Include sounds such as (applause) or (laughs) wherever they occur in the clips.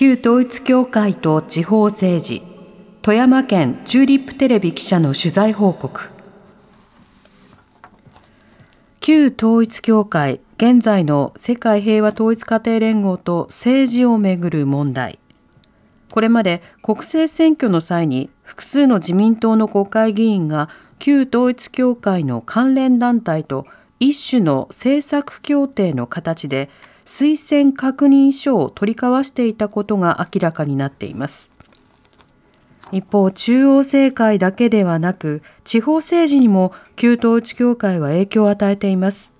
旧統一教会と地方政治富山県チューリップテレビ記者の取材報告。旧統一教会現在の世界平和統一家庭連合と政治をめぐる問題。これまで国政選挙の際に複数の自民党の国会議員が旧統一教会の関連団体と一種の政策協定の形で推薦確認書を取り交わしていたことが明らかになっています。一方、中央政界だけではなく、地方政治にも旧統一教会は影響を与えています。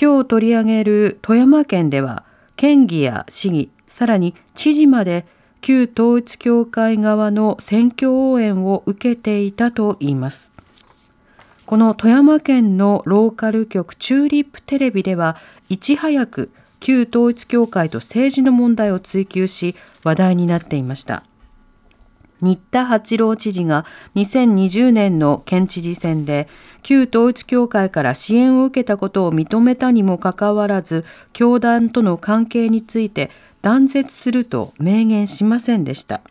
今日取り上げる富山県では、県議や市議、さらに知事まで旧統一教会側の選挙応援を受けていたといいます。この富山県のローカル局チューリップテレビでは、いち早く旧統一教会と政治の問題を追及し話題になっていました。新田八郎知事が2020年の県知事選で旧統一教会から支援を受けたことを認めたにもかかわらず教団との関係について断絶すると明言しませんでした。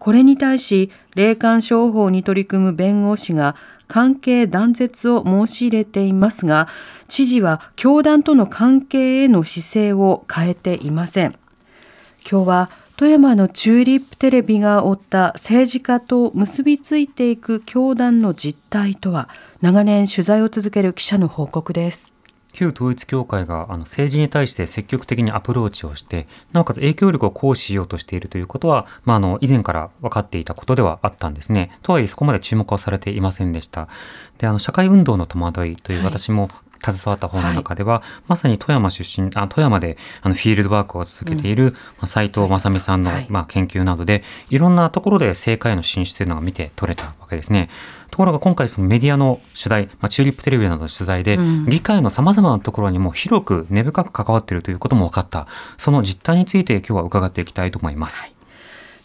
これに対し霊感商法に取り組む弁護士が関係断絶を申し入れていますが知事は教団との関係への姿勢を変えていません。今日は富山のチューリップテレビが追った政治家と結びついていく教団の実態とは長年取材を続ける記者の報告です。旧統一教会があの政治に対して積極的にアプローチをして、なおかつ影響力を行使しようとしているということは、まあ、あの、以前から分かっていたことではあったんですね。とはいえそこまで注目はされていませんでした。で、あの、社会運動の戸惑いというはい私も携わった本の中では、まさに富山出身、あ富山であのフィールドワークを続けている、まあ斉藤正美さんの、はいまあ、研究などで、いろんなところで政界への進出というのが見て取れたわけですね。ところが今回そのメディアの取材、まあ、チューリップテレビなどの取材で、うん議会の様々なところにも広く根深く関わっているということも分かった。その実態について今日は伺っていきたいと思います。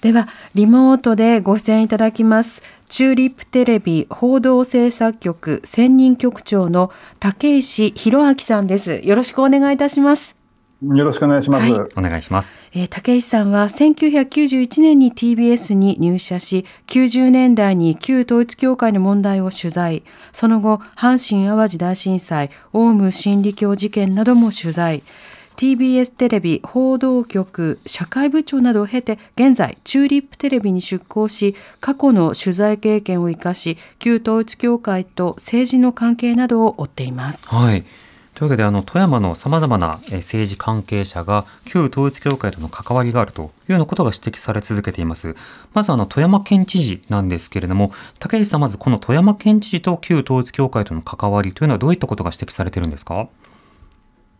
ではリモートでご出演いただきますチューリップテレビ報道制作局専任局長の竹石博明さんですよろしくお願いいたしますよろしくお願いします。はいお願いします。えー竹石さんは1991年に TBS に入社し90年代に旧統一教会の問題を取材その後阪神・淡路大震災オウム真理教事件なども取材 TBS テレビ報道局社会部長などを経て現在チューリップテレビに出向し過去の取材経験を生かし旧統一教会と政治の関係などを追っています。はい。というわけで、あの、富山の様々なえー政治関係者が旧統一教会との関わりがあるというようなことが指摘され続けています。まず、あの、富山県知事なんですけれども、竹内さん、まずこの富山県知事と旧統一教会との関わりというのはどういったことが指摘されているんですか？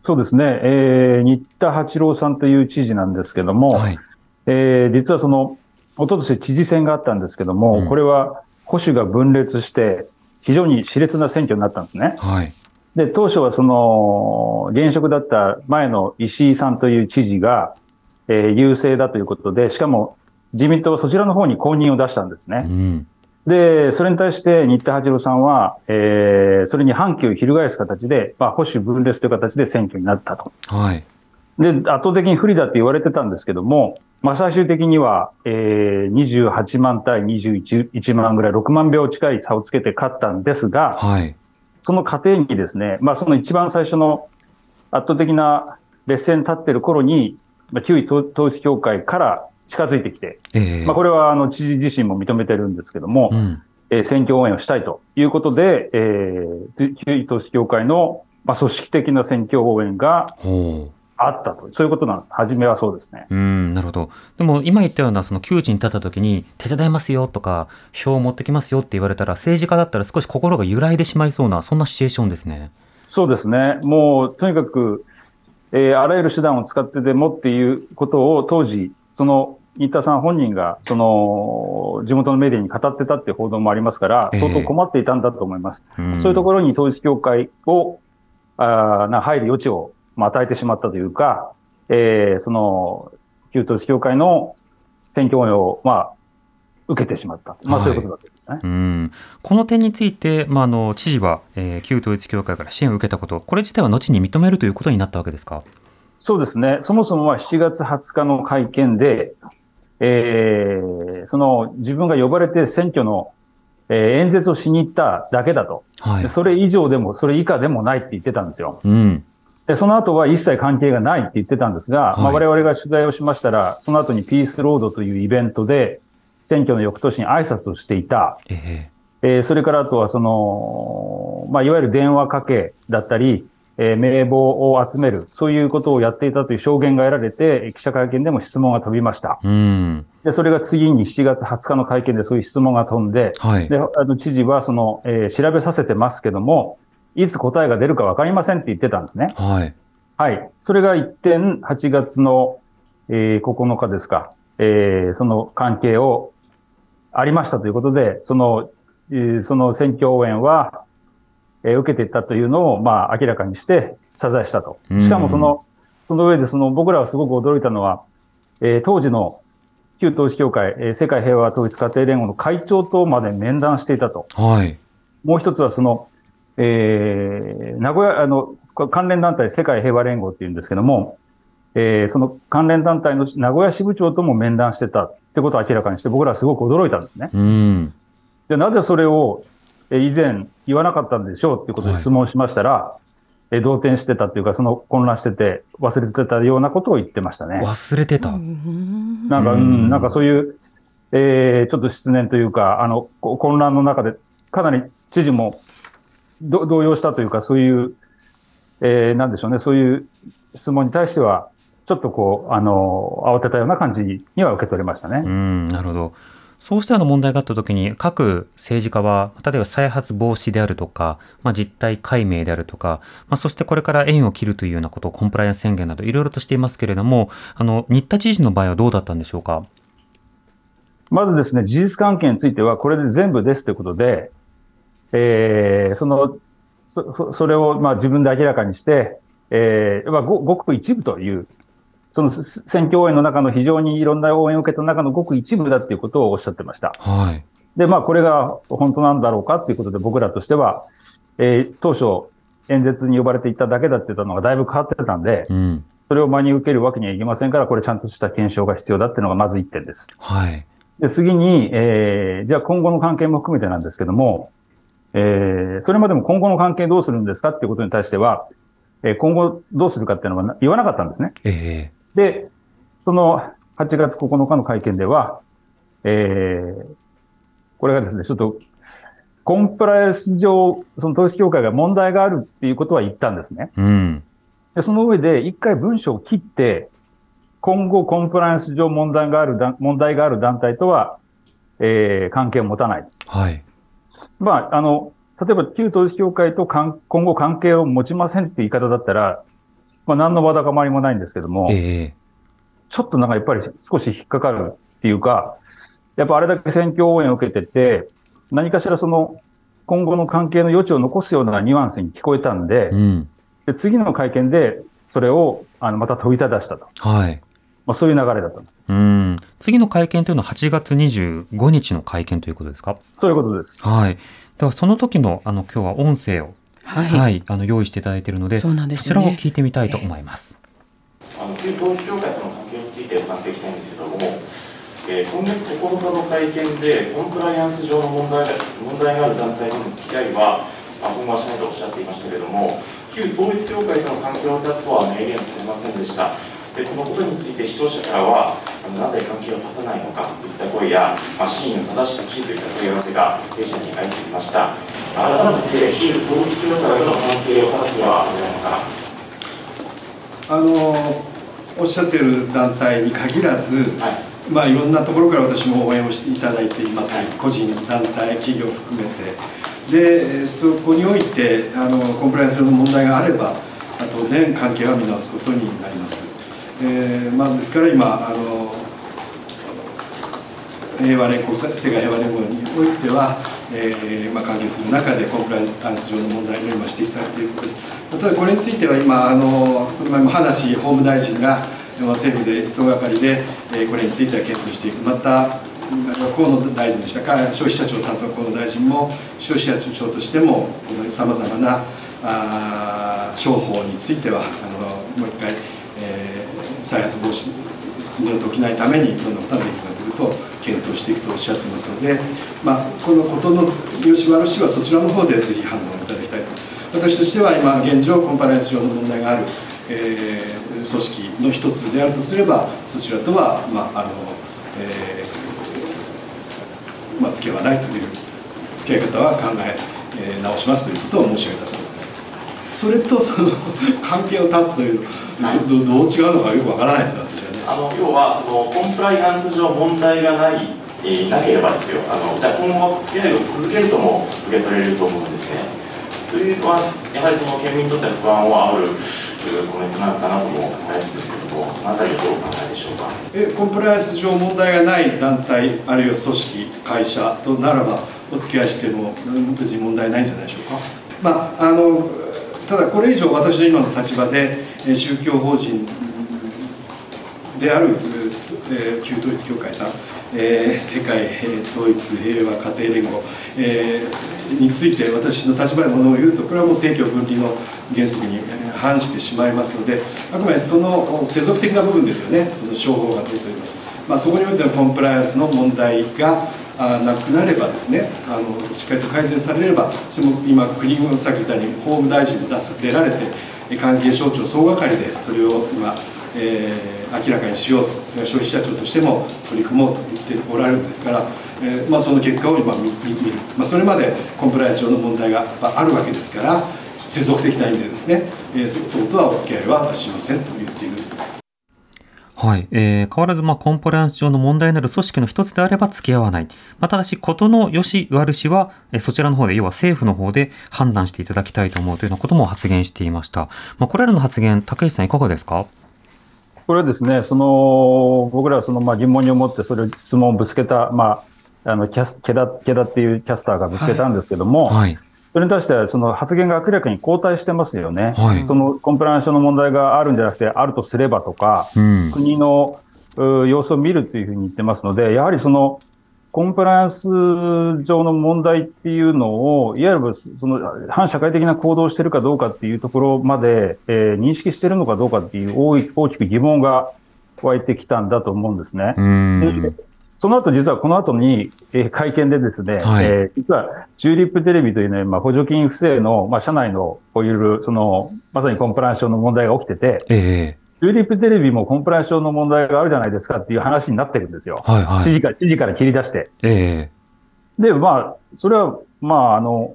そうですね、えー、新田八郎さんという知事なんですけども、はい。えー実はその、一昨年知事選があったんですけども、うんこれは保守が分裂して、非常に熾烈な選挙になったんですね。はい。で、当初はその、現職だった前の石井さんという知事が、えー優勢だということで、しかも自民党はそちらの方に公認を出したんですね。うん。で、それに対して新田八郎さんは、えーそれに反旗を翻す形で、まあ、保守分裂という形で選挙になったと。はい。で、圧倒的に不利だって言われてたんですけども、まあ、最終的には、えー、28万対21万ぐらい、6万票近い差をつけて勝ったんですが、はい。その過程にですね、まあ、その一番最初の圧倒的な劣勢に立っている頃に、まあ、旧統一教会から近づいてきて、ええまあ、これはあの知事自身も認めてるんですけども、うん。えー選挙応援をしたいということで、えー、旧統一教会の、まあ、組織的な選挙応援が。あったと。そういうことなんです。初めはそうですね。うん、なるほど。でも今言ったようなその窮地に立った時に手伝いますよとか票を持ってきますよって言われたら政治家だったら少し心が揺らいでしまいそうなそんなシチュエーションですね。そうですね。もう、とにかく、えーあらゆる手段を使ってでもっていうことを当時、その新田さん本人が、その、地元のメディアに語ってたっていう報道もありますから、ええ相当困っていたんだと思います。うんそういうところに統一教会を、あーな入る余地を、まあ、与えてしまったというか、えーその、旧統一教会の選挙応援を、まあ、受けてしまった。まあ、はいそういうことだと思いますね。うんこの点について、まあ、あの知事は、えー旧統一教会から支援を受けたこと、これ自体は後に認めるということになったわけですか？そうですね。そもそもは7月20日の会見で、えーその自分が呼ばれて選挙の、えー演説をしに行っただけだと。はいで。それ以上でも、それ以下でもないって言ってたんですよ。うん。で、その後は一切関係がないって言ってたんですが、まあ、はい我々が取材をしましたら、その後にピースロードというイベントで、選挙の翌年に挨拶をしていた。ええーそれからあとはその、まあ、いわゆる電話かけだったり、えー名簿を集める、そういうことをやっていたという証言が得られて、記者会見でも質問が飛びました。ーうん。で、それが次に7月20日の会見でそういう質問が飛んで、はい。で、あの、知事はその、えー調べさせてますけども、いつ答えが出るかわかりませんって言ってたんですね。はい。はい。それが一点、8月の、えー9日ですか、えーその関係をありましたということで、その、えーその選挙応援は、えー受けていったというのを、まあ、明らかにして謝罪したと。しかもその、その上で、その、僕らはすごく驚いたのは、えー当時の旧統一教会、えー世界平和統一家庭連合の会長とまで面談していたと。はい。もう一つはその、えー名古屋、あの、関連団体世界平和連合っていうんですけども、えーその関連団体の名古屋支部長とも面談してたってことを明らかにして、僕らはすごく驚いたんですね。うん。で、なぜそれを、えー以前言わなかったんでしょう？っていうことで質問しましたら、えー動転してたっていうか、その混乱してて忘れてたようなことを言ってましたね。忘れてた。なんか、ううんん、なんかそういう、えーちょっと失念というか、あの、こ混乱の中で、かなり知事もど動揺したというか、そういう、えーなんでしょうね、そういう質問に対しては、ちょっとこう、あの、慌てたような感じには受け取れましたね。うん、なるほど。そうしたような問題があったときに、各政治家は、例えば再発防止であるとか、まあ、実態解明であるとか、まあ、そしてこれから縁を切るというようなことをコンプライアンス宣言などいろいろとしていますけれども、あの、新田知事の場合はどうだったんでしょうか？まずですね、事実関係については、これで全部ですということで、えーその、そそれをまあ自分で明らかにして、えーまあ、ごごく一部という、そのす選挙応援の中の非常にいろんな応援を受けた中のごく一部だっていうことをおっしゃってました。はい。で、まあ、これが本当なんだろうかっていうことで、僕らとしては、えー当初、演説に呼ばれていただけだって言ったのがだいぶ変わってたんで、うん。それを真に受けるわけにはいきませんから、これちゃんとした検証が必要だっていうのがまず一点です。はい。で、次に、えーじゃあ今後の関係も含めてなんですけども、えーそれまでも今後の関係どうするんですかっていうことに対しては、えー今後どうするかっていうのはな言わなかったんですね。えで、その8月9日の会見では、えーこれがですね、ちょっと、コンプライアンス上、その統一教会が問題があるっていうことは言ったんですね。えうん。で、その上で、一回文章を切って、今後コンプライアンス上問題がある団、問題がある団体とは、えー関係を持たない。はい。まあ、あの、例えば旧統一教会と今後関係を持ちませんって言い方だったら、まあ、何のわだかまりもないんですけども、ええちょっとなんかやっぱり少し引っかかるっていうか、やっぱあれだけ選挙応援を受けてて、何かしらその今後の関係の余地を残すようなニュアンスに聞こえたんで、うん。で次の会見でそれをあのまた問いただしたと。はい。まあ、そういう流れだったんです。うん。次の会見というのは8月25日の会見ということですか？そういうことです。はい。ではその時の、あの、今日は音声を、はい、はい、あの、用意していただいているので、そうなんですそよねちらを聞いてみたいと思います。あの旧統一教会との関係について伺っていきたいんですけども、えー今月9日の会見で、コンプライアンス上の問題が問題がある団体との付き合いは、まあ、今後はしないとおっしゃっていましたけれども、旧統一教会との関係を断つとは明言されませんでした。でこのことについて視聴者からは、あのなぜ関係を断たないのかといった声や、まあ、真意を正してほしいといった問い合わせが弊社に相次ぎました。改めて、旧統一教会との関係を断つのはのか。あのおっしゃっている団体に限らず、はいまあ、いろんなところから私も応援をしていただいています、はい個人、団体、企業含めて、でそこにおいてあのコンプライアンスの問題があれば、統当然関係は見直すことになります。えーまあ、ですから今あの平和連合世界平和連合においては、えーまあ、関係する中でコンプライアンス上の問題が今指摘されていることです。例えばこれについては今あの今葉梨法務大臣が政府で総がかりで、えー、これについては検討していく。また河野大臣でしたか消費者庁担当河野大臣も消費者庁としてもさまざまなあ商法についてはあのもう一回、再発防止二度と起きないためにどんなことができるかということを検討していくとおっしゃってますので、まあ、このことの良し悪しはそちらの方でぜひ判断いただきたいと。私としては今現状コンパライアンス上の問題がある、えー、組織の一つであるとすればそちらとは、まああのえーまあ、付き合わないという付き合い方は考ええー、直しますということを申し上げたと。それとその関係を断つという、はい、どどう違うのかよくわからないんですあの要はそのコンプライアンス上問題がない、えー、なければですよ。あのじゃあ今後付き合いを続けるとも受け取れると思うんですね。というのはやはりその県民にとっては不安を煽るコメントなのかなとも思うんですけどもそのあたりはどうお考えでしょうか？えコンプライアンス上問題がない団体あるいは組織会社とならばお付き合いしても別に問題ないんじゃないでしょうか？まああのただこれ以上私の今の立場で宗教法人である、旧統一教会さん、えー、世界統一平和家庭連合、えー、について私の立場でものを言うとこれはもう政教分離の原則に反してしまいますのであくまでその世俗的な部分ですよね。その商法がどうというのは、まあ、そこにおいてのコンプライアンスの問題がなくなればですねあのしっかりと改善されればその今国もさっき言ったように法務大臣も出られて関係省庁総がかりでそれを今、えー明らかにしようと消費者庁としても取り組もうと言っておられるんですから、えーまあ、その結果を今見る、まあ、それまでコンプライアンス上の問題があるわけですから世俗的な意味でですね、えー、そうとはお付き合いはしませんと言っている。はい。えー、変わらず、まあ、コンプライアンス上の問題になる組織の一つであれば付き合わない。まあ、ただし、ことの良し悪しは、えー、そちらの方で、要は政府の方で判断していただきたいと思うというようなことも発言していました。まあ、これらの発言、竹内さんいかがですか？これはですね、その僕らはそのまあ疑問に思って、それを質問をぶつけた、まあ、あのキャスケダケダっていうキャスターがぶつけたんですけども、はいはい、それに対してはその発言が明らかに後退してますよね、はい、そのコンプライアンスの問題があるんじゃなくて、あるとすればとか、うん、国の様子を見るというふうに言ってますので、やはりそのコンプライアンス上の問題っていうのを、いわゆるその反社会的な行動をしているかどうかっていうところまで、えー、認識しているのかどうかっていう大きく疑問が湧いてきたんだと思うんですね。その後、実はこの後に、えー、会見でですね、はい、えー、実はチューリップテレビというね、まあ、補助金不正の、まあ、社内のこういう、その、まさにコンプライアンス上の問題が起きてて、えチューリップテレビもコンプライアンス上の問題があるじゃないですかっていう話になってるんですよ。はいはい、知事から、知事から切り出して。ええー、で、まあ、それは、まあ、あの、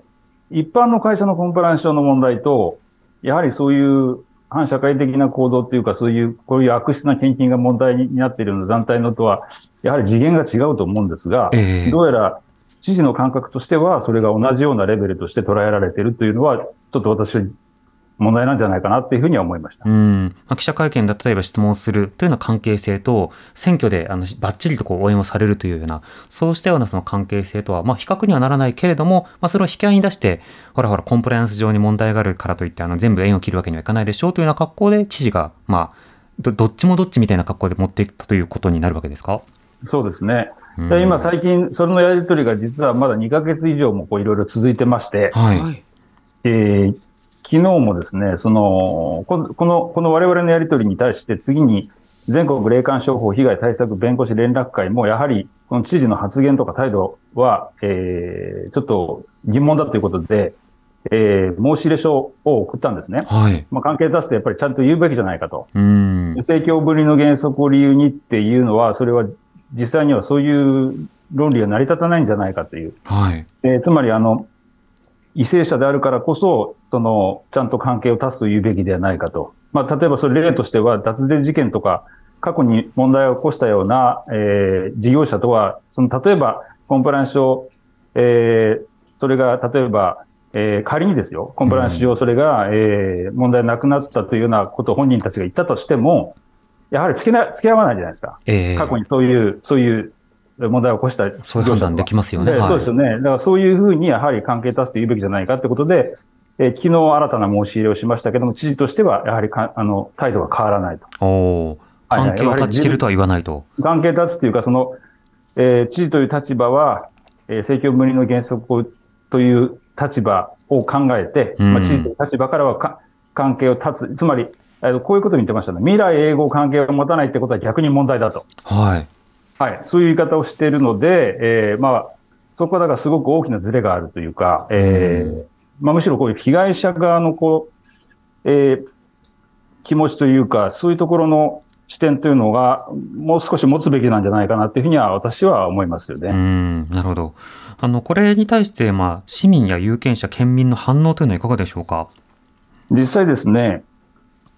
一般の会社のコンプライアンス上の問題と、やはりそういう反社会的な行動っていうか、そういう、こういう悪質な献金が問題になっているような団体のとは、やはり次元が違うと思うんですが、えー、どうやら知事の感覚としては、それが同じようなレベルとして捉えられているというのは、ちょっと私は問題なんじゃないかなっていうふうには思いました。うん。まあ、記者会見で例えば質問するというような関係性と、選挙であのバッチリとこう応援をされるというような、そうしたようなその関係性とは、まあ、比較にはならないけれども、まあ、それを引き合いに出して、ほらほら、コンプライアンス上に問題があるからといって、あの、全部縁を切るわけにはいかないでしょうというような格好で、知事が、まあ、どどっちもどっちみたいな格好で持っていったということになるわけですか？そうですね。で今最近、それのやり取りが実はまだ2ヶ月以上もこういろいろ続いてまして、はい。えー、昨日もですね、その、この、この我々のやり取りに対して次に全国霊感商法被害対策弁護士連絡会もやはりこの知事の発言とか態度は、えー、ちょっと疑問だということで、えー、申し入れ書を送ったんですね。はい。まあ、関係出すとやっぱりちゃんと言うべきじゃないかと。うん。政教分離の原則を理由にっていうのは、それは実際にはそういう論理が成り立たないんじゃないかという。はい。えー、つまりあの、為政者であるからこそ、その、ちゃんと関係を断つと言うべきではないかと。まあ、例えばそれ例としては、脱税事件とか、過去に問題を起こしたような、えー、事業者とは、その、例えば、コンプライアンス上、えー、それが、例えば、えー仮にですよ、コンプライアンス上それが、えー問題なくなったというようなことを本人たちが言ったとしても、やはり付きな付き合わないじゃないですか。ええ過去にそういう、そういう問題を起こしたそういう判断できますよね。そうですよね。だからそういうふうにやはり関係断つと言うべきじゃないかということで、えー昨日新たな申し入れをしましたけども、知事としてはやはりかあの態度が変わらないと。お関係を断ち切るとは言わないと。関係断つというか、その、えー知事という立場は、えー政教分離の原則をという立場を考えて、うんまあ、知事という立場からはか関係を断つ、つまり、えーこういうことを言ってましたね。未来永劫関係を持たないってことは逆に問題だと。はい。はい、そういう言い方をしているので、えーまあ、そこはだからすごく大きなズレがあるというか、えーまあ、むしろこういう被害者側のこう、えー気持ちというか、そういうところの視点というのが、もう少し持つべきなんじゃないかなというふうには私は思いますようね。ん、なるほど。あの、これに対して、まあ、市民や有権者、県民の反応というのはいかがでしょうか？実際ですね、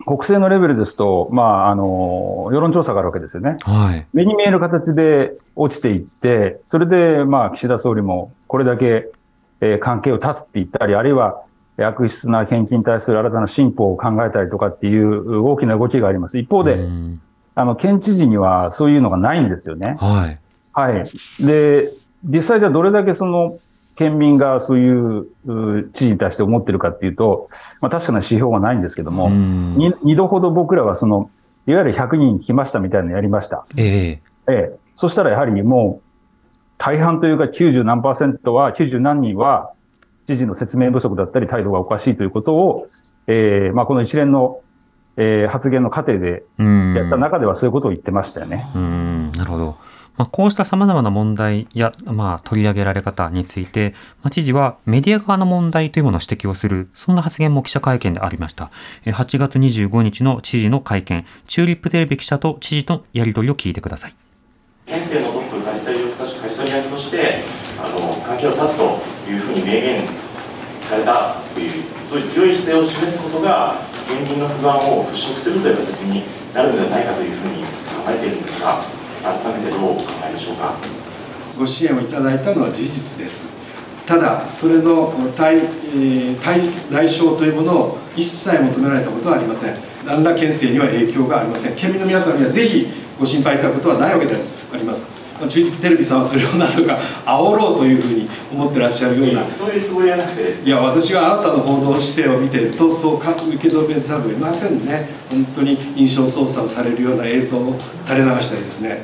国政のレベルですと、まあ、あの、世論調査があるわけですよね。はい。目に見える形で落ちていって、それで、まあ、岸田総理もこれだけ、えー関係を断つって言ったり、あるいは悪質な献金に対する新たな進歩を考えたりとかっていう大きな動きがあります。一方で、うんあの、県知事にはそういうのがないんですよね。はい。はい。で、実際ではどれだけその、県民がそういうう知事に対して思ってるかっていうと、まあ確かな指標はないんですけども、うんに二度ほど僕らはその、いわゆる100人来ましたみたいなのやりました。ええええ、そしたらやはりもう、大半というか90何パーセントは、90何人は、知事の説明不足だったり態度がおかしいということを、ええまあこの一連の、ええ発言の過程でうん。やった中ではそういうことを言ってましたよね。うん、なるほど。まあ、こうした様々な問題や、まあ、取り上げられ方について、まあ、知事はメディア側の問題というものを指摘をする、そんな発言も記者会見でありました。えー8月25日の知事の会見、チューリップテレビ記者と知事とやり取りを聞いてください。県政のトップ梶谷義梶谷役としてあの関係を断つというふうに明言されたというそういう強い姿勢を示すことが県民の不安を払拭するという形になるのではないかというふうに考えているんですが改めてどうお考えでしょうか？ご支援をいただいたのは事実です。ただそれの対,、えー対代償というものを一切求められたことはありません。何ら県政には影響がありません。県民の皆さんにはぜひご心配いただくことはないわけです。あります。テレビさんはそれをなんとか (laughs) 煽ろうというふうに思ってらっしゃるような。そういうつもりはなくて。いや私があなたの報道姿勢を見てるとそうか受け止めざるを得ませんね。本当に印象操作をされるような映像を垂れ流したりですね。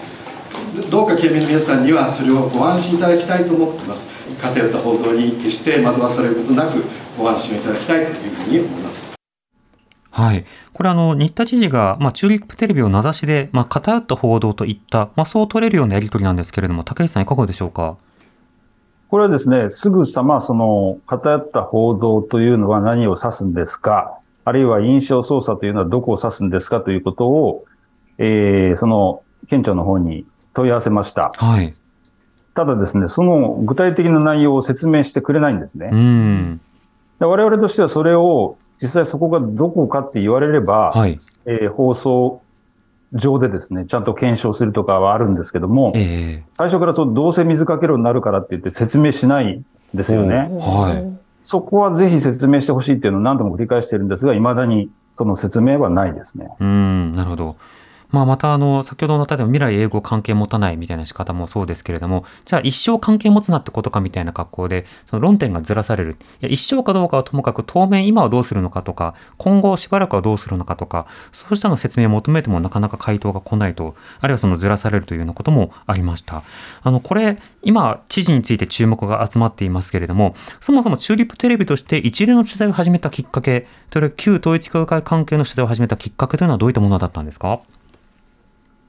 どうか県民の皆さんにはそれをご安心いただきたいと思ってます。偏った報道に決して惑わされることなくご安心をいただきたいというふうに思いますはい。これあの、新田知事が、まあ、チューリップテレビを名指しで、まあ、偏った報道といった、まあ、そう取れるようなやり取りなんですけれども、竹内さんいかがでしょうか？これはですね、すぐさまその偏った報道というのは何を指すんですか、あるいは印象操作というのはどこを指すんですかということを、えーその県庁の方に問い合わせました。はい。ただですね、その具体的な内容を説明してくれないんですね。うん。で我々としてはそれを実際そこがどこかって言われれば、はい。えー放送上でですね、ちゃんと検証するとかはあるんですけども、え最初からそうどうせ水かけるようになるからって言って説明しないんですよね。えはい。そこはぜひ説明してほしいっていうのを何度も繰り返してるんですが、未だにその説明はないですね。うん、なるほど。まあ、また、あの、先ほどの例えば未来英語関係持たないみたいな仕方もそうですけれども、じゃあ一生関係持つなってことかみたいな格好で、その論点がずらされる。いや、一生かどうかはともかく当面今はどうするのかとか、今後しばらくはどうするのかとか、そうしたの説明を求めてもなかなか回答が来ないと、あるいはそのずらされるというようなこともありました。あの、これ、今、知事について注目が集まっていますけれども、そもそもチューリップテレビとして一連の取材を始めたきっかけ、それ旧統一教会関係の取材を始めたきっかけというのはどういったものだったんですか？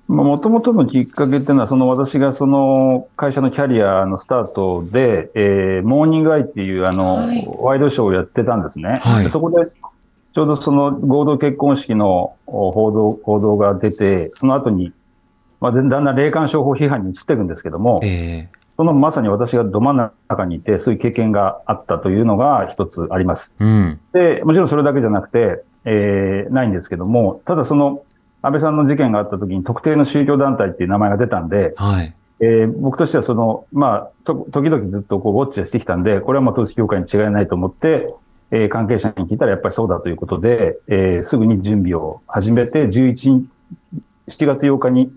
もともとのきっかけっていうのは、その私がその会社のキャリアのスタートで、えーモーニングアイっていうあの、はいワイドショーをやってたんですね。はいでそこで、ちょうどその合同結婚式のお報道、報道が出て、その後に、まあ、だんだん霊感商法批判に移っていくんですけども、えそのまさに私がど真ん中にいて、そういう経験があったというのが一つあります。えうん。で、もちろんそれだけじゃなくて、えーないんですけども、ただその、安倍さんの事件があった時に特定の宗教団体っていう名前が出たんで、はい。えー僕としてはその、まあ、と時々ずっとこうウォッチはしてきたんで、これはまあ統一教会に違いないと思って、えー関係者に聞いたらやっぱりそうだということで、えーすぐに準備を始めて、11日、7月8日に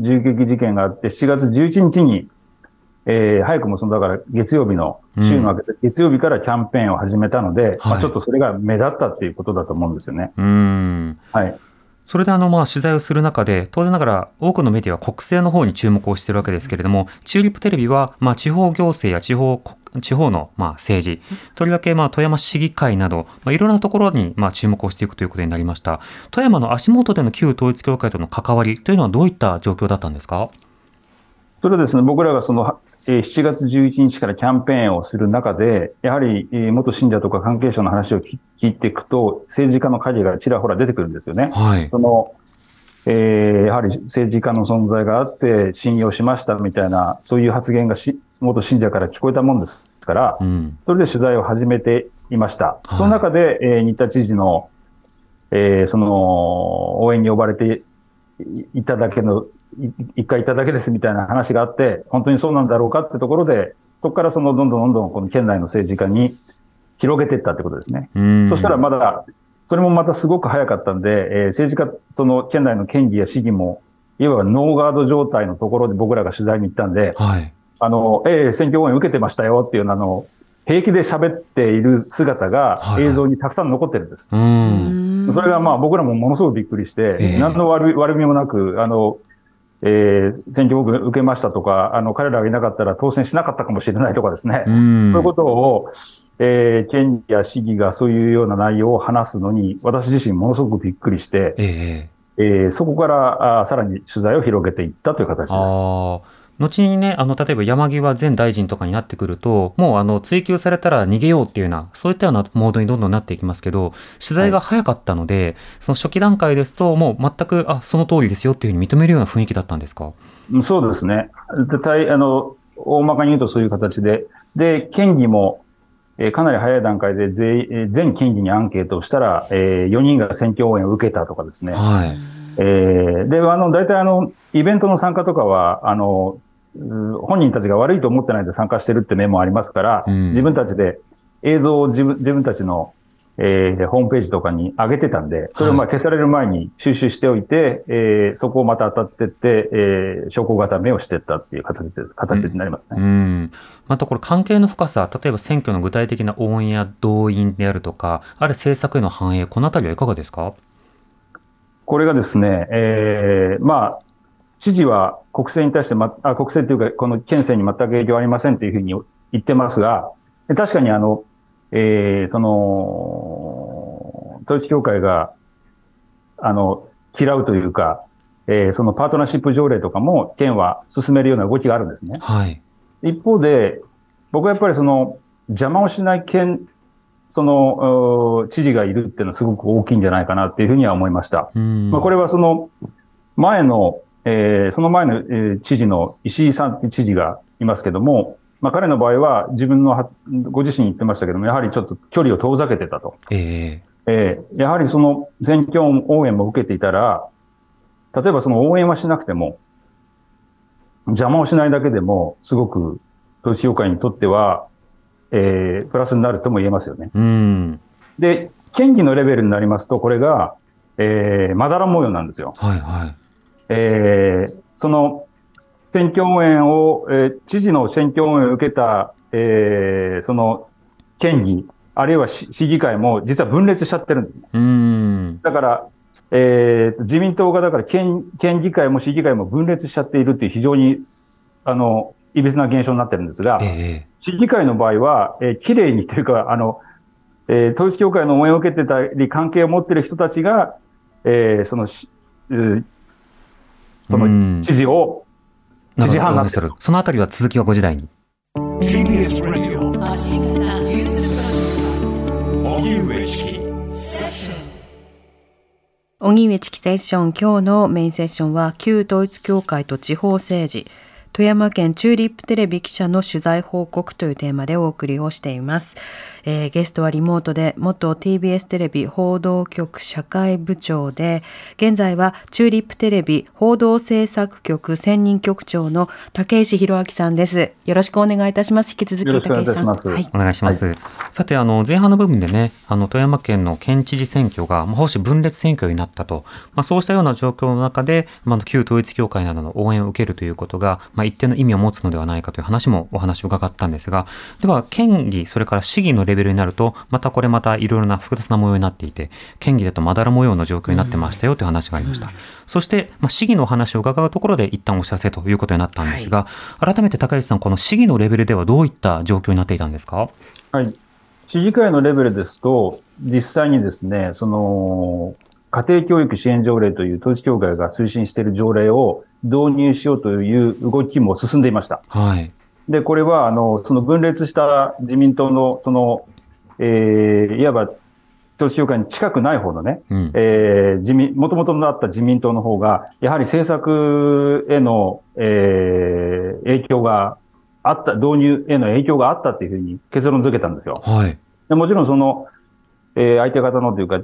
銃撃事件があって、7月11日に、えー早くもその、だから月曜日の、週の明けて月曜日からキャンペーンを始めたので、まはいあちょっとそれが目立ったっていうことだと思うんですよね。うーん。はい。それであの、まあ、取材をする中で、当然ながら多くのメディアは国政の方に注目をしているわけですけれども、チューリップテレビは、まあ、地方行政や地方国、地方の、まあ、政治、とりわけ、まあ、富山市議会など、まあ、いろんなところに、まあ、注目をしていくということになりました。富山の足元での旧統一教会との関わりというのはどういった状況だったんですか？それはですね、僕らがその、えー7月11日からキャンペーンをする中で、やはり、えー元信者とか関係者の話を聞聞いていくと、政治家の影がちらほら出てくるんですよね。はい。その、えーやはり政治家の存在があって信用しましたみたいな、そういう発言がし元信者から聞こえたもんですからう、ん。それで取材を始めていました。はいその中で、えー新田知事の、えーその、応援に呼ばれていいただけの、い一回いただけですみたいな話があって、本当にそうなんだろうかってところで、そこからそのどんどんどんどんこの県内の政治家に広げていったってことですね。うん。そしたらまだ、それもまたすごく早かったんで、えー政治家、その県内の県議や市議も、いわばノーガード状態のところで僕らが取材に行ったんで、はい。あの、ええ選挙応援受けてましたよっていうのあの、平気で喋っている姿がはい映像にたくさん残ってるんです。うん。それがまあ僕らもものすごくびっくりして、ええ何の悪い悪みもなく、あの、えー選挙僕受けましたとか、あの、彼らがいなかったら当選しなかったかもしれないとかですね。うん。そういうことを、えー県や市議がそういうような内容を話すのに、私自身ものすごくびっくりして、えええーそこからあーさらに取材を広げていったという形です。後にね、あの、例えば山際前大臣とかになってくると、もうあの、追及されたら逃げようっていうような、そういったようなモードにどんどんなっていきますけど、取材が早かったので、その初期段階ですと、もう全く、あ、その通りですよっていうふうに認めるような雰囲気だったんですか？うんそうですね。絶対、あの、大まかに言うとそういう形で。で、県議も、えーかなり早い段階で全えー全県議にアンケートをしたら、え4人が選挙応援を受けたとかですね。はい。えーで、あの、大体あの、イベントの参加とかは、あの、う本人たちが悪いと思ってないで参加してるって面もありますから、うん自分たちで映像を自分自分たちの、えーホームページとかに上げてたんで、それをまあ消される前に収集しておいて、えーそこをまた当たってって、えー証拠固めをしていったっていう形で形になりますね。うん。またこれ関係の深さ、例えば選挙の具体的な応援や動員であるとか、ある政策への反映、このあたりはいかがですか？これがですね、えーまあ、知事は国政に対して、ま、あ国政というか、この県政に全く影響ありませんというふうに言ってますが、で確かにあの、えーその、統一教会が、あの、嫌うというか、えーそのパートナーシップ条例とかも県は進めるような動きがあるんですね。はい。一方で、僕はやっぱりその邪魔をしない県、そのう知事がいるっていうのはすごく大きいんじゃないかなっていうふうには思いました。うん。まあ、これはその前の、えーその前の、えー知事の石井さんっていう知事がいますけども、まあ、彼の場合は自分のは、ご自身言ってましたけども、やはりちょっと距離を遠ざけてたと。ええーやはりその選挙応援も受けていたら、例えばその応援はしなくても、邪魔をしないだけでも、すごく統一教会にとっては、えープラスになるとも言えますよね。えうん。で、県議のレベルになりますと、これが、えーまだら模様なんですよ。はいはい。えーその選挙応援を、えー知事の選挙応援を受けた、えーその県議、あるいは市市議会も実は分裂しちゃってるんですね。うん。だから、えー自民党がだから県県議会も市議会も分裂しちゃっているっていう非常に、あの、いびつな現象になってるんですが、ええ市議会の場合は、えー、綺麗にというか、あの、えー統一教会の応援を受けてたり、関係を持っている人たちが、えーそのし、えーそうんの知事を、知事判断する。そのあたりは続きは5時台に。TBS Radio 荻上チキセッション今日のメインセッションは旧統一教会と地方政治富山県チューリップテレビ記者の取材報告というテーマでお送りをしています。えー、ゲストはリモートで元 TBS テレビ報道局社会部長で、現在はチューリップテレビ報道制作局専任局長の竹石博明さんです。よろしくお願いいたします。引き続き竹石さん。はい。お願いします。はい、さて、あの、前半の部分でね、あの、富山県の県知事選挙が、まあ、保守分裂選挙になったと、まあ、そうしたような状況の中で、まあ、旧統一教会などの応援を受けるということが、まあ、一定の意味を持つのではないかという話もお話を伺ったんですが、では、県議、それから市議のレベルになると、またこれまたいろいろな複雑な模様になっていて、県議だとまだら模様の状況になってましたよという話がありました。うん、そして、まあ、市議のお話を伺うところで一旦お知らせということになったんですが、はい、改めて高市さん、この市議のレベルではどういった状況になっていたんですか？はい。市議会のレベルですと、実際にですね、その、家庭教育支援条例という統一教会が推進している条例を導入しようという動きも進んでいました。はい。で、これは、あの、その分裂した自民党の、その、えー、いわば、統一教会に近くない方のね、うん、えー、自民、もともとあった自民党の方が、やはり政策への、えー、影響があった、導入への影響があったっていうふうに結論付けたんですよ。はい。でもちろんその、えー、相手方のというか、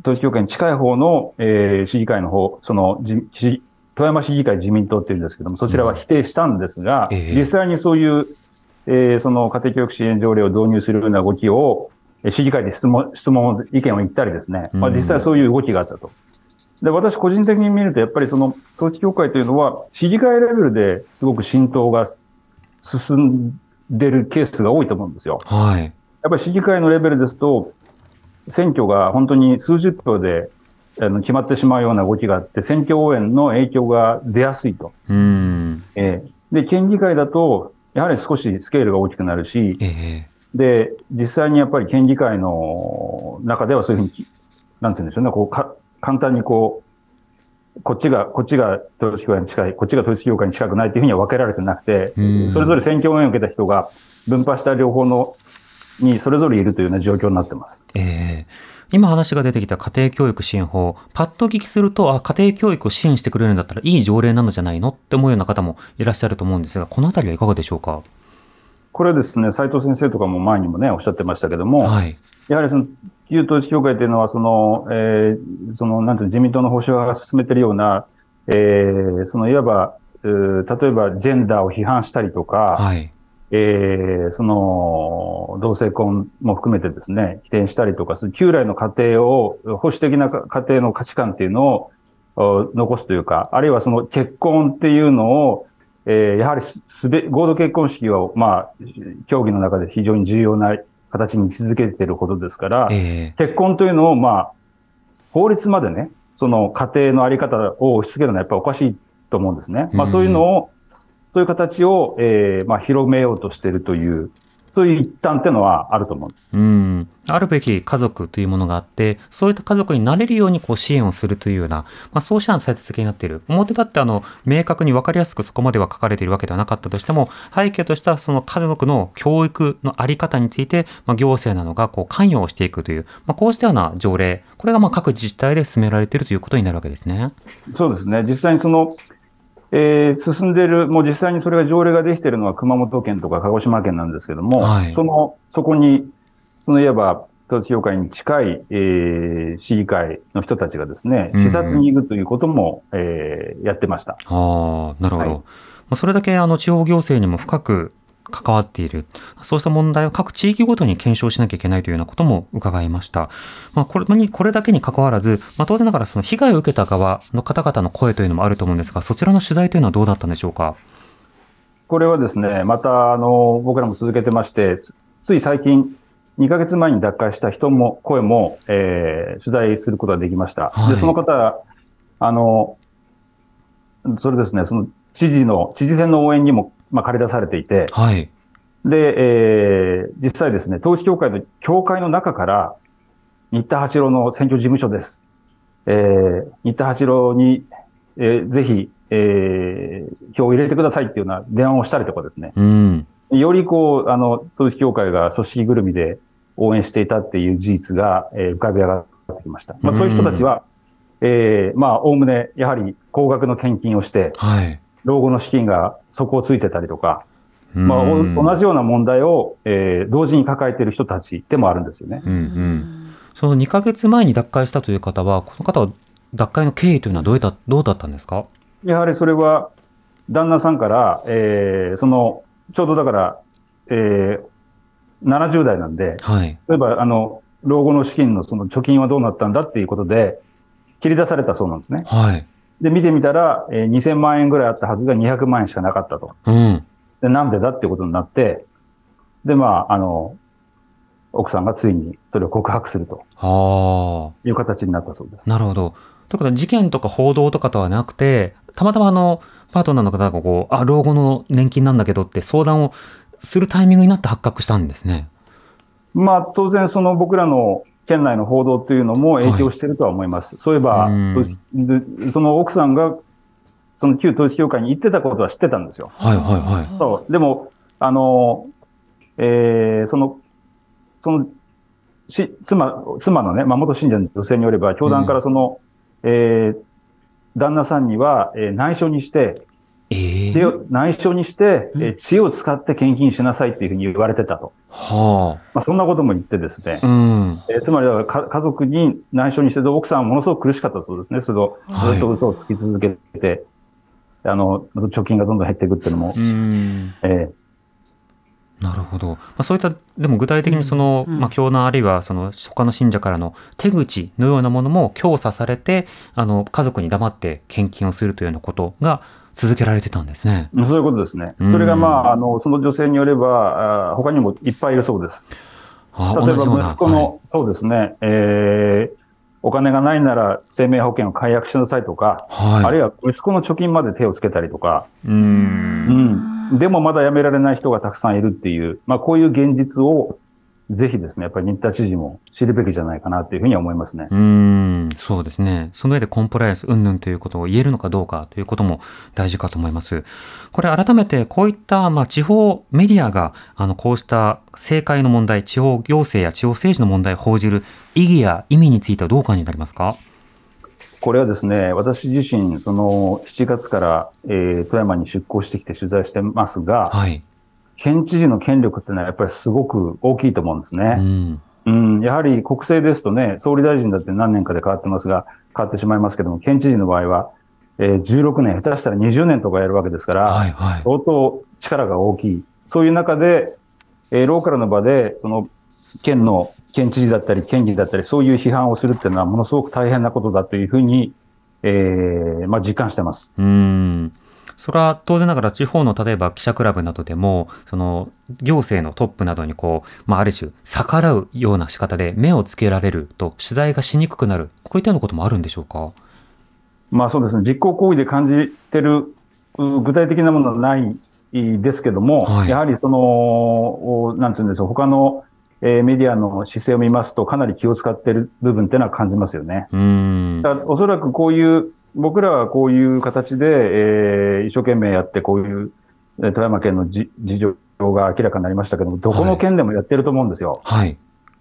統一教会に近い方の、えー、市議会の方、その、じ富山市議会自民党っていうんですけども、そちらは否定したんですが、うんえー、実際にそういう、えー、その家庭教育支援条例を導入するような動きを、市議会で質問、質問、意見を言ったりですね、まあ実際そういう動きがあったと。で、私個人的に見ると、やっぱりその統一教会というのは、市議会レベルですごく浸透が進んでるケースが多いと思うんですよ。はい。やっぱり市議会のレベルですと、選挙が本当に数十票であの決まってしまうような動きがあって、選挙応援の影響が出やすいと。うん。えー、で、県議会だと、やはり少しスケールが大きくなるし、えー、で、実際にやっぱり県議会の中ではそういうふうに、なんて言うんでしょうね、こうか、簡単にこう、こっちが、こっちが統一教会に近い、こっちが統一教会に近くないっていうふうには分けられてなくて、それぞれ選挙応援を受けた人が分派した両方のにそれぞれいるというような状況になってます。ええ。ー今話が出てきた家庭教育支援法、パッと聞きすると、あ、家庭教育を支援してくれるんだったらいい条例なのじゃないのって思うような方もいらっしゃると思うんですが、このあたりはいかがでしょうか？これですね、斉藤先生とかも前にもね、おっしゃってましたけども、はい、やはりその、旧統一教会というのは、その、えー、その、なんて自民党の保守派が進めているような、えー、その、いわば、例えばジェンダーを批判したりとか、はい、えー、その、同性婚も含めてですね、否定したりとかする、旧来の家庭を、保守的な家庭の価値観っていうのを残すというか、あるいはその結婚っていうのを、えー、やはりすべ、合同結婚式は、まあ、競技の中で非常に重要な形に位置づけていることですから、えー、結婚というのを、まあ、法律までね、その家庭のあり方を押し付けるのはやっぱりおかしいと思うんですね。まあそういうのを、そういう形を、えー、まあ、広めようとしているという、そういう一端っていうのはあると思うんです。うん。あるべき家族というものがあって、そういった家族になれるようにこう支援をするというような、まあ、そうした立て付けになっている。表だってあの、明確に分かりやすくそこまでは書かれているわけではなかったとしても、背景としてはその家族の教育のあり方について、まあ、行政などがこう関与をしていくという、まあ、こうしたような条例、これがまあ各自治体で進められているということになるわけですね。そうですね。実際にその、えー、進んでいる、もう実際にそれが条例ができているのは熊本県とか鹿児島県なんですけども、はい、その、そこに、そのいわば統一教会に近い、えー、市議会の人たちがですね、視察に行くということも、うん、えー、やってました。ああ、なるほど。はい、それだけあの地方行政にも深く関わっている。そうした問題を各地域ごとに検証しなきゃいけないというようなことも伺いました。まあ、これに、これだけに関わらず、まあ、当然ながらその被害を受けた側の方々の声というのもあると思うんですが、そちらの取材というのはどうだったんでしょうか？これはですね、また、あの、僕らも続けてまして、つい最近、2ヶ月前に脱会した人も、声も、えー、取材することができました。はい、で、その方、あの、それですね、その知事の、知事選の応援にも、まあ、借り出されていて、はい。で、えー、実際ですね、統一教会の教会の中から、新田八郎の選挙事務所です。えー、新田八郎に、えー、ぜひ、えー、票を入れてくださいっていうような電話をしたりとかですね。うん。よりこう、あの、統一教会が組織ぐるみで応援していたっていう事実が、えー、浮かび上がってきました。まあ、そういう人たちは、えー、まあ、おおむね、やはり高額の献金をして、はい。老後の資金が底をついてたりとか、まあ、同じような問題を、えー同時に抱えている人たちでもあるんですよね。うんうん。その2ヶ月前に脱会したという方は、この方は脱会の経緯というのはどういった、どうだったんですか？やはりそれは、旦那さんから、えーその、ちょうどだから、えー70代なんで、はい。例えば、あの、老後の資金のその貯金はどうなったんだっていうことで、切り出されたそうなんですね。はい。で、見てみたら、えー2000万円ぐらいあったはずが200万円しかなかったと。うん。で、なんでだってことになって、で、まあ、あの、奥さんがついにそれを告白するとあいう形になったそうですあ。。なるほど。ということは、事件とか報道とかとはなくて、たまたまあの、パートナーの方がこう、あ、老後の年金なんだけどって相談をするタイミングになって発覚したんですね。まあ、当然、その僕らの県内の報道というのも影響しているとは思います。そういえばその奥さんが、その旧統一教会に行ってたことは知ってたんですよ。はいはいはい。そう。でも、あの、えーその、その、し、妻、妻のね、まあ、元信者の女性によれば、教団からその、えー旦那さんには、えー内緒にして、ええ知恵を内緒にして、えー知恵を使って献金しなさいっていうふうに言われてたと。はまあ、そんなことも言ってですねあ。う、ん。えーつまりだからか家族に内緒にして、奥さんはものすごく苦しかったそうですね。それをずっと嘘をつき続けて、あの、貯金がどんどん減っていくっていうのも、うん。えなるほど。まあ、そういった、でも具体的にその、うんまあ、教団あるいはその他の信者からの手口のようなものも強査されて、あの、家族に黙って献金をするというようなことが続けられてたんですね。ーそういうことですねうん。それがまあ、あの、その女性によれば、あー他にもいっぱいいるそうです。あ例えば。息子の、はいそうですね、えーお金がないなら生命保険を解約しなさいとか、はい。あるいは息子の貯金まで手をつけたりとか、うー。うんん。でもまだ辞められない人がたくさんいるっていう、まあこういう現実を、ぜひですね、やっぱり新田知事も知るべきじゃないかなというふうには思いますね。うーん、そうですね。その上でコンプライアンス云々ということを言えるのかどうかということも大事かと思います。これ改めてこういった、まあ、地方メディアが、あの、こうした政界の問題、地方行政や地方政治の問題を報じる意義や意味についてはどうお感じになりますか？これはですね、私自身、その7月から、えー富山に出向してきて取材してますが、はい。県知事の権力っていうのはやっぱりすごく大きいと思うんですうね。ん。うん、やはり国政ですとね、総理大臣だって何年かで変わってますが、変わってしまいますけども、県知事の場合は、えー16年、下手したら20年とかやるわけですから、はいはい。相当力が大きい。そういう中で、えーローカルの場で、その、県の、県知事だったり、県議だったり、そういう批判をするっていうのは、ものすごく大変なことだというふうに、えーまあ、実感してます。うーん。それは当然ながら地方の例えば記者クラブなどでも、その行政のトップなどにこう、まあある種逆らうような仕方で目をつけられると取材がしにくくなる。こういったようなこともあるんでしょうか？まあそうですね、実行行為で感じてるう具体的なものはないですけども、はいやはりその、おなんていうんでしょう、他の、えーメディアの姿勢を見ますと、かなり気を使っている部分っていうのは感じますよね。うーん。おそらくこういう、僕らはこういう形で、えー一生懸命やって、こういう、えー富山県のじ事情が明らかになりましたけども、どこの県でもやってると思うんですよ。はい。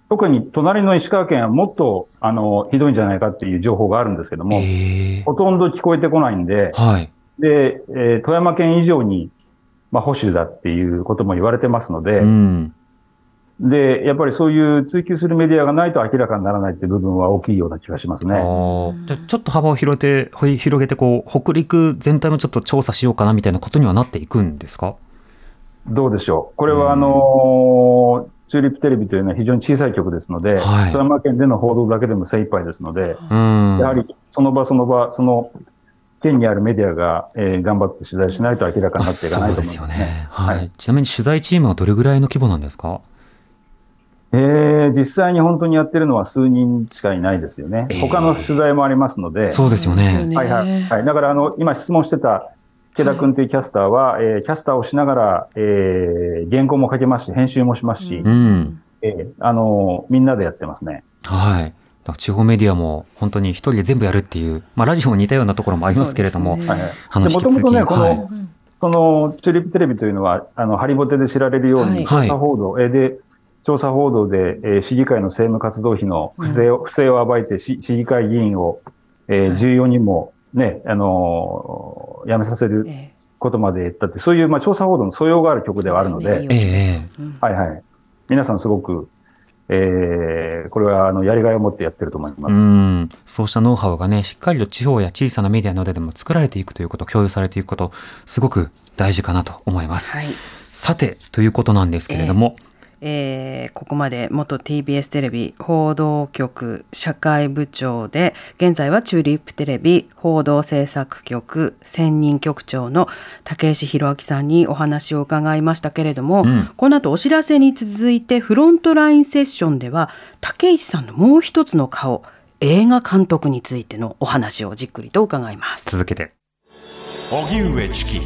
特に隣の石川県はもっと、あの、ひどいんじゃないかっていう情報があるんですけども、ええほとんど聞こえてこないんで、はい。で、えー富山県以上に、まあ、保守だっていうことも言われてますので、うん。で、やっぱりそういう追求するメディアがないと明らかにならないっていう部分は大きいような気がしますあね。ーじゃあちょっと幅を広げて、広げて、こう、北陸全体もちょっと調査しようかなみたいなことにはなっていくんですか？どうでしょう。これは、うん。あのーチューリップテレビというのは非常に小さい局ですので、はい。富山県での報道だけでも精一杯ですので、うん。やはりその場その場、その県にあるメディアが、えー頑張って取材しないと明らかになっていかないと思いますね。はい、はい。ちなみに取材チームはどれぐらいの規模なんですか？えー実際に本当にやってるのは数人しかいないですよね。えー他の取材もありますので、そうですよね。はいはい。はい。だから、あの、今質問してた、池田君というキャスターは、えーキャスターをしながら、えー原稿も書けますし、編集もしますし、うん。えーあの、みんなでやってますね。はい。地方メディアも本当に一人で全部やるっていう、まあラジオも似たようなところもありますけれども、もともとね、この、はいその、チューリップテレビというのは、あの、ハリボテで知られるように、はい報道、えーで、調査報道で、えー市議会の政務活動費の不正を、不正を暴いて、市市議会議員を、えー14人もね、あのー辞めさせるえことまで言ったって、そういうまあ調査報道の素養がある曲ではあるので、はいはい。皆さんすごく、えー、これはあのやりがいを持ってやってると思います。うん、そうしたノウハウがね、しっかりと地方や小さなメディアなどでも作られていくということ、共有されていくこと、すごく大事かなと思います。はい。さて、ということなんですけれども、えーここまで元 TBS テレビ報道局社会部長で現在はチューリップテレビ報道制作局専任局長の竹石弘明さんにお話を伺いましたけれども、んこの後お知らせに続いてフロントラインセッションでは竹石さんのもう一つの顔映画監督についてのお話をじっくりと伺います。続けて。荻上チキ